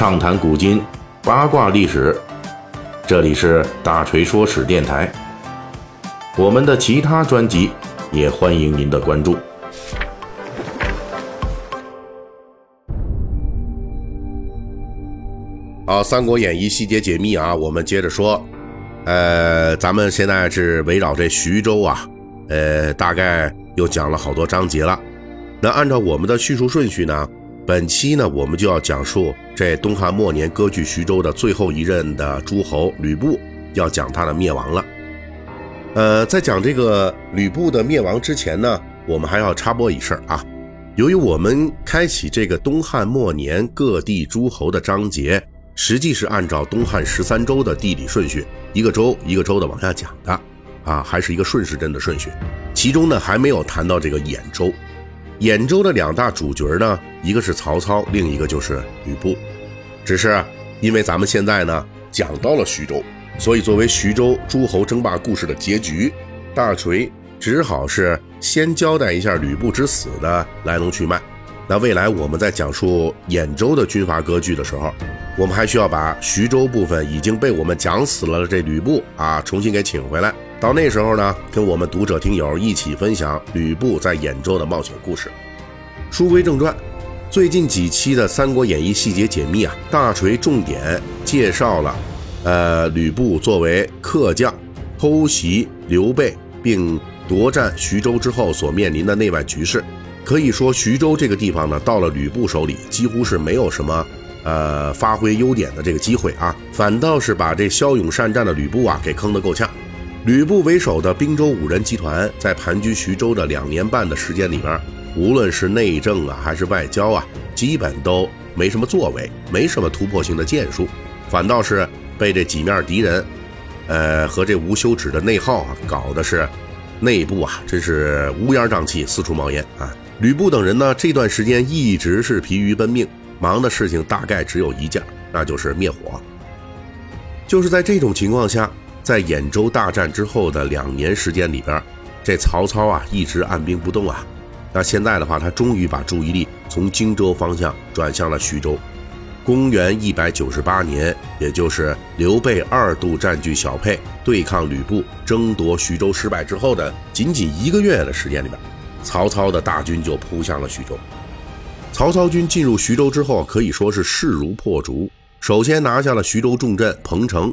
畅谈古今，八卦历史。这里是大锤说史电台。我们的其他专辑也欢迎您的关注。好，《三国演义》细节解密啊，我们接着说。呃，咱们现在是围绕这徐州啊，呃，大概又讲了好多章节了。那按照我们的叙述顺序呢？本期呢，我们就要讲述这东汉末年割据徐州的最后一任的诸侯吕布，要讲他的灭亡了。呃，在讲这个吕布的灭亡之前呢，我们还要插播一事儿啊。由于我们开启这个东汉末年各地诸侯的章节，实际是按照东汉十三州的地理顺序，一个州一个州的往下讲的，啊，还是一个顺时针的顺序。其中呢，还没有谈到这个兖州。兖州的两大主角呢，一个是曹操，另一个就是吕布。只是因为咱们现在呢讲到了徐州，所以作为徐州诸侯争霸故事的结局，大锤只好是先交代一下吕布之死的来龙去脉。那未来我们在讲述兖州的军阀割据的时候，我们还需要把徐州部分已经被我们讲死了的这吕布啊，重新给请回来。到那时候呢，跟我们读者听友一起分享吕布在兖州的冒险故事。书归正传，最近几期的《三国演义》细节解密啊，大锤重点介绍了，呃，吕布作为客将偷袭刘备并夺占徐州之后所面临的内外局势。可以说，徐州这个地方呢，到了吕布手里，几乎是没有什么呃发挥优点的这个机会啊，反倒是把这骁勇善战的吕布啊给坑得够呛。吕布为首的滨州五人集团在盘踞徐州的两年半的时间里边，无论是内政啊还是外交啊，基本都没什么作为，没什么突破性的建树，反倒是被这几面敌人，呃和这无休止的内耗啊，搞的是内部啊真是乌烟瘴气，四处冒烟啊。吕布等人呢这段时间一直是疲于奔命，忙的事情大概只有一件，那就是灭火。就是在这种情况下。在兖州大战之后的两年时间里边，这曹操啊一直按兵不动啊。那现在的话，他终于把注意力从荆州方向转向了徐州。公元一百九十八年，也就是刘备二度占据小沛，对抗吕布，争夺徐州失败之后的仅仅一个月的时间里边，曹操的大军就扑向了徐州。曹操军进入徐州之后，可以说是势如破竹，首先拿下了徐州重镇彭城。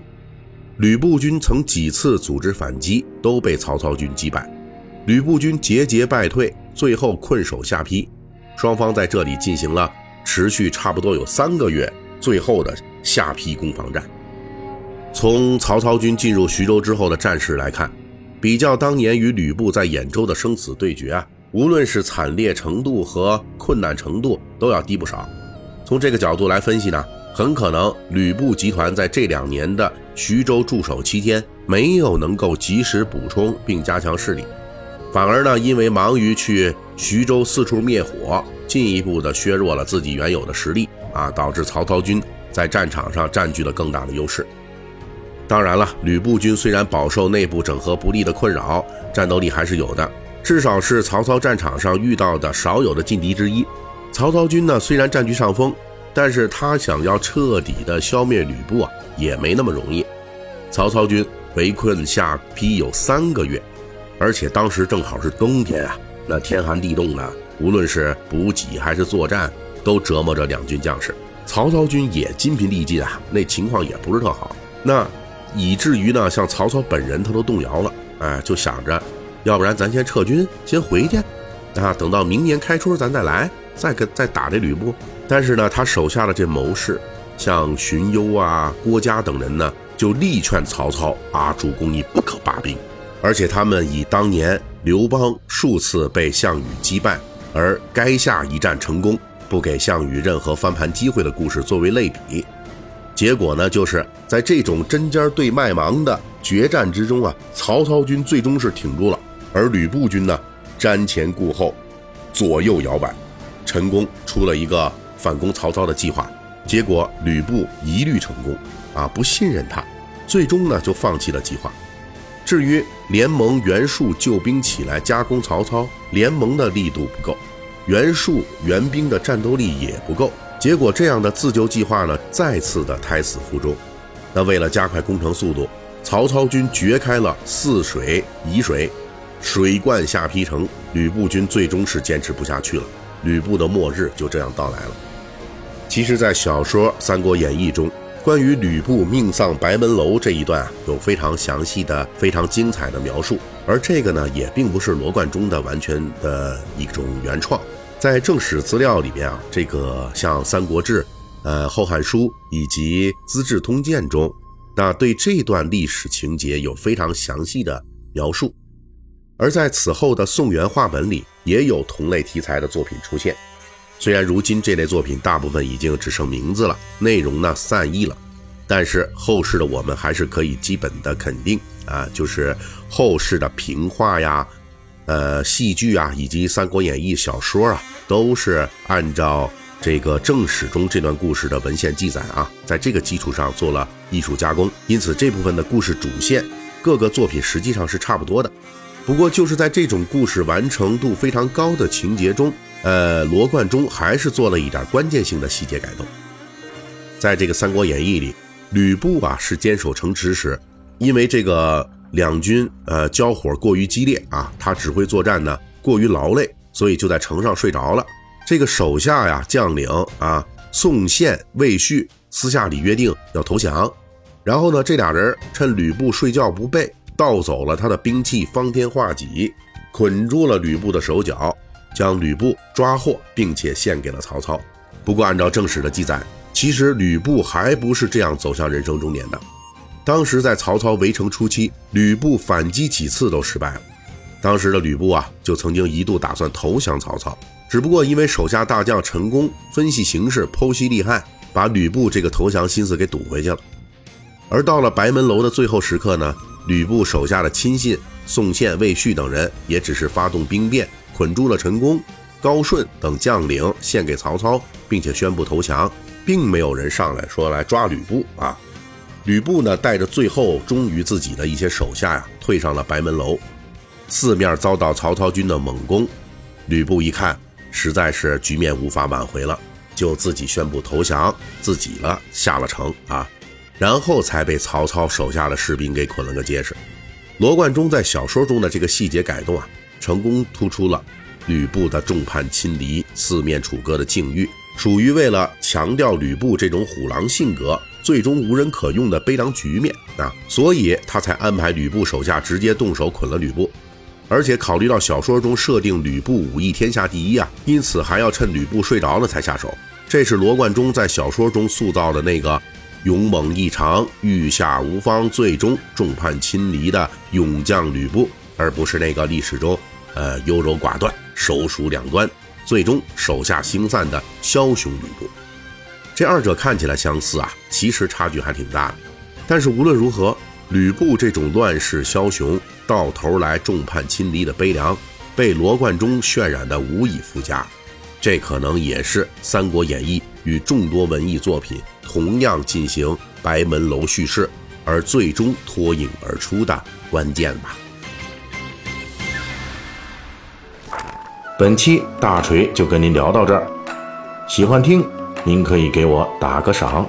吕布军曾几次组织反击，都被曹操军击败。吕布军节节败退，最后困守下邳。双方在这里进行了持续差不多有三个月最后的下邳攻防战。从曹操军进入徐州之后的战事来看，比较当年与吕布在兖州的生死对决啊，无论是惨烈程度和困难程度都要低不少。从这个角度来分析呢？很可能吕布集团在这两年的徐州驻守期间，没有能够及时补充并加强势力，反而呢，因为忙于去徐州四处灭火，进一步的削弱了自己原有的实力啊，导致曹操军在战场上占据了更大的优势。当然了，吕布军虽然饱受内部整合不力的困扰，战斗力还是有的，至少是曹操战场上遇到的少有的劲敌之一。曹操军呢，虽然占据上风。但是他想要彻底的消灭吕布啊，也没那么容易。曹操军围困下邳有三个月，而且当时正好是冬天啊，那天寒地冻的，无论是补给还是作战，都折磨着两军将士。曹操军也筋疲力尽啊，那情况也不是特好。那以至于呢，像曹操本人他都动摇了，哎，就想着，要不然咱先撤军，先回去，啊，等到明年开春咱再来，再跟再打这吕布。但是呢，他手下的这谋士，像荀攸啊、郭嘉等人呢，就力劝曹操啊，主公你不可罢兵。而且他们以当年刘邦数次被项羽击败，而垓下一战成功，不给项羽任何翻盘机会的故事作为类比。结果呢，就是在这种针尖对麦芒的决战之中啊，曹操军最终是挺住了，而吕布军呢，瞻前顾后，左右摇摆，陈宫出了一个。反攻曹操的计划，结果吕布一律成功，啊，不信任他，最终呢就放弃了计划。至于联盟袁术救兵起来加攻曹操，联盟的力度不够，袁术援兵的战斗力也不够，结果这样的自救计划呢，再次的胎死腹中。那为了加快攻城速度，曹操军掘开了泗水、沂水，水灌下邳城，吕布军最终是坚持不下去了，吕布的末日就这样到来了。其实，在小说《三国演义》中，关于吕布命丧白门楼这一段啊，有非常详细的、非常精彩的描述。而这个呢，也并不是罗贯中的完全的一种原创。在正史资料里边啊，这个像《三国志》、呃《后汉书》以及《资治通鉴》中，那对这段历史情节有非常详细的描述。而在此后的宋元话本里，也有同类题材的作品出现。虽然如今这类作品大部分已经只剩名字了，内容呢散佚了，但是后世的我们还是可以基本的肯定啊，就是后世的评话呀、呃戏剧啊，以及《三国演义》小说啊，都是按照这个正史中这段故事的文献记载啊，在这个基础上做了艺术加工，因此这部分的故事主线，各个作品实际上是差不多的。不过就是在这种故事完成度非常高的情节中。呃，罗贯中还是做了一点关键性的细节改动。在这个《三国演义》里，吕布啊是坚守城池时，因为这个两军呃交火过于激烈啊，他指挥作战呢过于劳累，所以就在城上睡着了。这个手下呀将领啊宋宪、魏续私下里约定要投降，然后呢这俩人趁吕布睡觉不备，盗走了他的兵器方天画戟，捆住了吕布的手脚。将吕布抓获，并且献给了曹操。不过，按照正史的记载，其实吕布还不是这样走向人生终点的。当时在曹操围城初期，吕布反击几次都失败了。当时的吕布啊，就曾经一度打算投降曹操，只不过因为手下大将陈宫分析形势、剖析利害，把吕布这个投降心思给堵回去了。而到了白门楼的最后时刻呢，吕布手下的亲信宋宪、魏续等人也只是发动兵变。捆住了陈宫、高顺等将领，献给曹操，并且宣布投降，并没有人上来说来抓吕布啊。吕布呢，带着最后忠于自己的一些手下呀，退上了白门楼，四面遭到曹操军的猛攻。吕布一看，实在是局面无法挽回了，就自己宣布投降，自己了下了城啊，然后才被曹操手下的士兵给捆了个结实。罗贯中在小说中的这个细节改动啊。成功突出了吕布的众叛亲离、四面楚歌的境遇，属于为了强调吕布这种虎狼性格，最终无人可用的悲凉局面啊，所以他才安排吕布手下直接动手捆了吕布。而且考虑到小说中设定吕布武艺天下第一啊，因此还要趁吕布睡着了才下手。这是罗贯中在小说中塑造的那个勇猛异常、御下无方、最终众叛亲离的勇将吕布。而不是那个历史中，呃，优柔寡断、手鼠两端，最终手下星散的枭雄吕布。这二者看起来相似啊，其实差距还挺大的。但是无论如何，吕布这种乱世枭雄，到头来众叛亲离的悲凉，被罗贯中渲染的无以复加。这可能也是《三国演义》与众多文艺作品同样进行白门楼叙事，而最终脱颖而出的关键吧。本期大锤就跟您聊到这儿，喜欢听您可以给我打个赏。